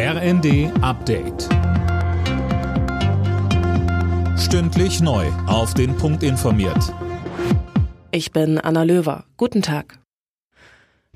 RND Update. Stündlich neu. Auf den Punkt informiert. Ich bin Anna Löwer. Guten Tag.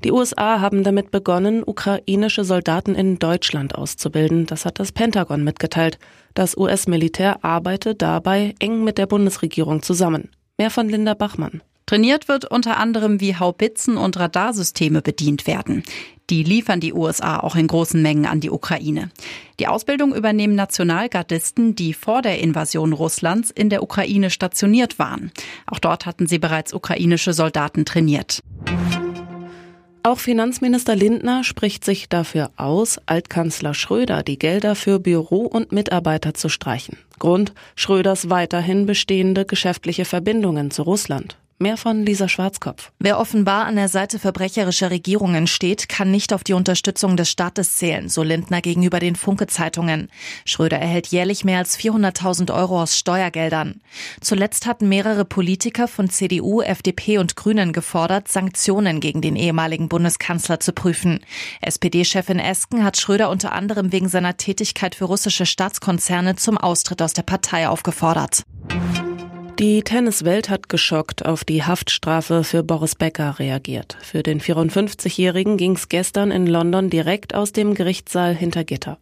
Die USA haben damit begonnen, ukrainische Soldaten in Deutschland auszubilden. Das hat das Pentagon mitgeteilt. Das US-Militär arbeite dabei eng mit der Bundesregierung zusammen. Mehr von Linda Bachmann. Trainiert wird unter anderem, wie Haubitzen und Radarsysteme bedient werden. Die liefern die USA auch in großen Mengen an die Ukraine. Die Ausbildung übernehmen Nationalgardisten, die vor der Invasion Russlands in der Ukraine stationiert waren. Auch dort hatten sie bereits ukrainische Soldaten trainiert. Auch Finanzminister Lindner spricht sich dafür aus, Altkanzler Schröder die Gelder für Büro und Mitarbeiter zu streichen. Grund Schröders weiterhin bestehende geschäftliche Verbindungen zu Russland. Mehr von Lisa Schwarzkopf. Wer offenbar an der Seite verbrecherischer Regierungen steht, kann nicht auf die Unterstützung des Staates zählen, so Lindner gegenüber den Funke-Zeitungen. Schröder erhält jährlich mehr als 400.000 Euro aus Steuergeldern. Zuletzt hatten mehrere Politiker von CDU, FDP und Grünen gefordert, Sanktionen gegen den ehemaligen Bundeskanzler zu prüfen. SPD-Chefin Esken hat Schröder unter anderem wegen seiner Tätigkeit für russische Staatskonzerne zum Austritt aus der Partei aufgefordert. Die Tenniswelt hat geschockt auf die Haftstrafe für Boris Becker reagiert. Für den 54-Jährigen ging es gestern in London direkt aus dem Gerichtssaal hinter Gitter.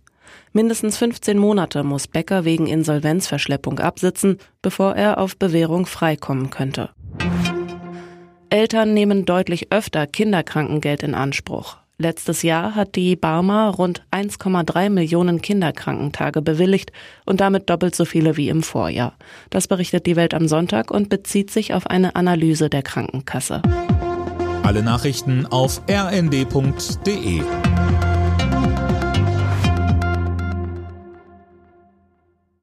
Mindestens 15 Monate muss Becker wegen Insolvenzverschleppung absitzen, bevor er auf Bewährung freikommen könnte. Eltern nehmen deutlich öfter Kinderkrankengeld in Anspruch. Letztes Jahr hat die Barmer rund 1,3 Millionen Kinderkrankentage bewilligt und damit doppelt so viele wie im Vorjahr. Das berichtet die Welt am Sonntag und bezieht sich auf eine Analyse der Krankenkasse. Alle Nachrichten auf rnd.de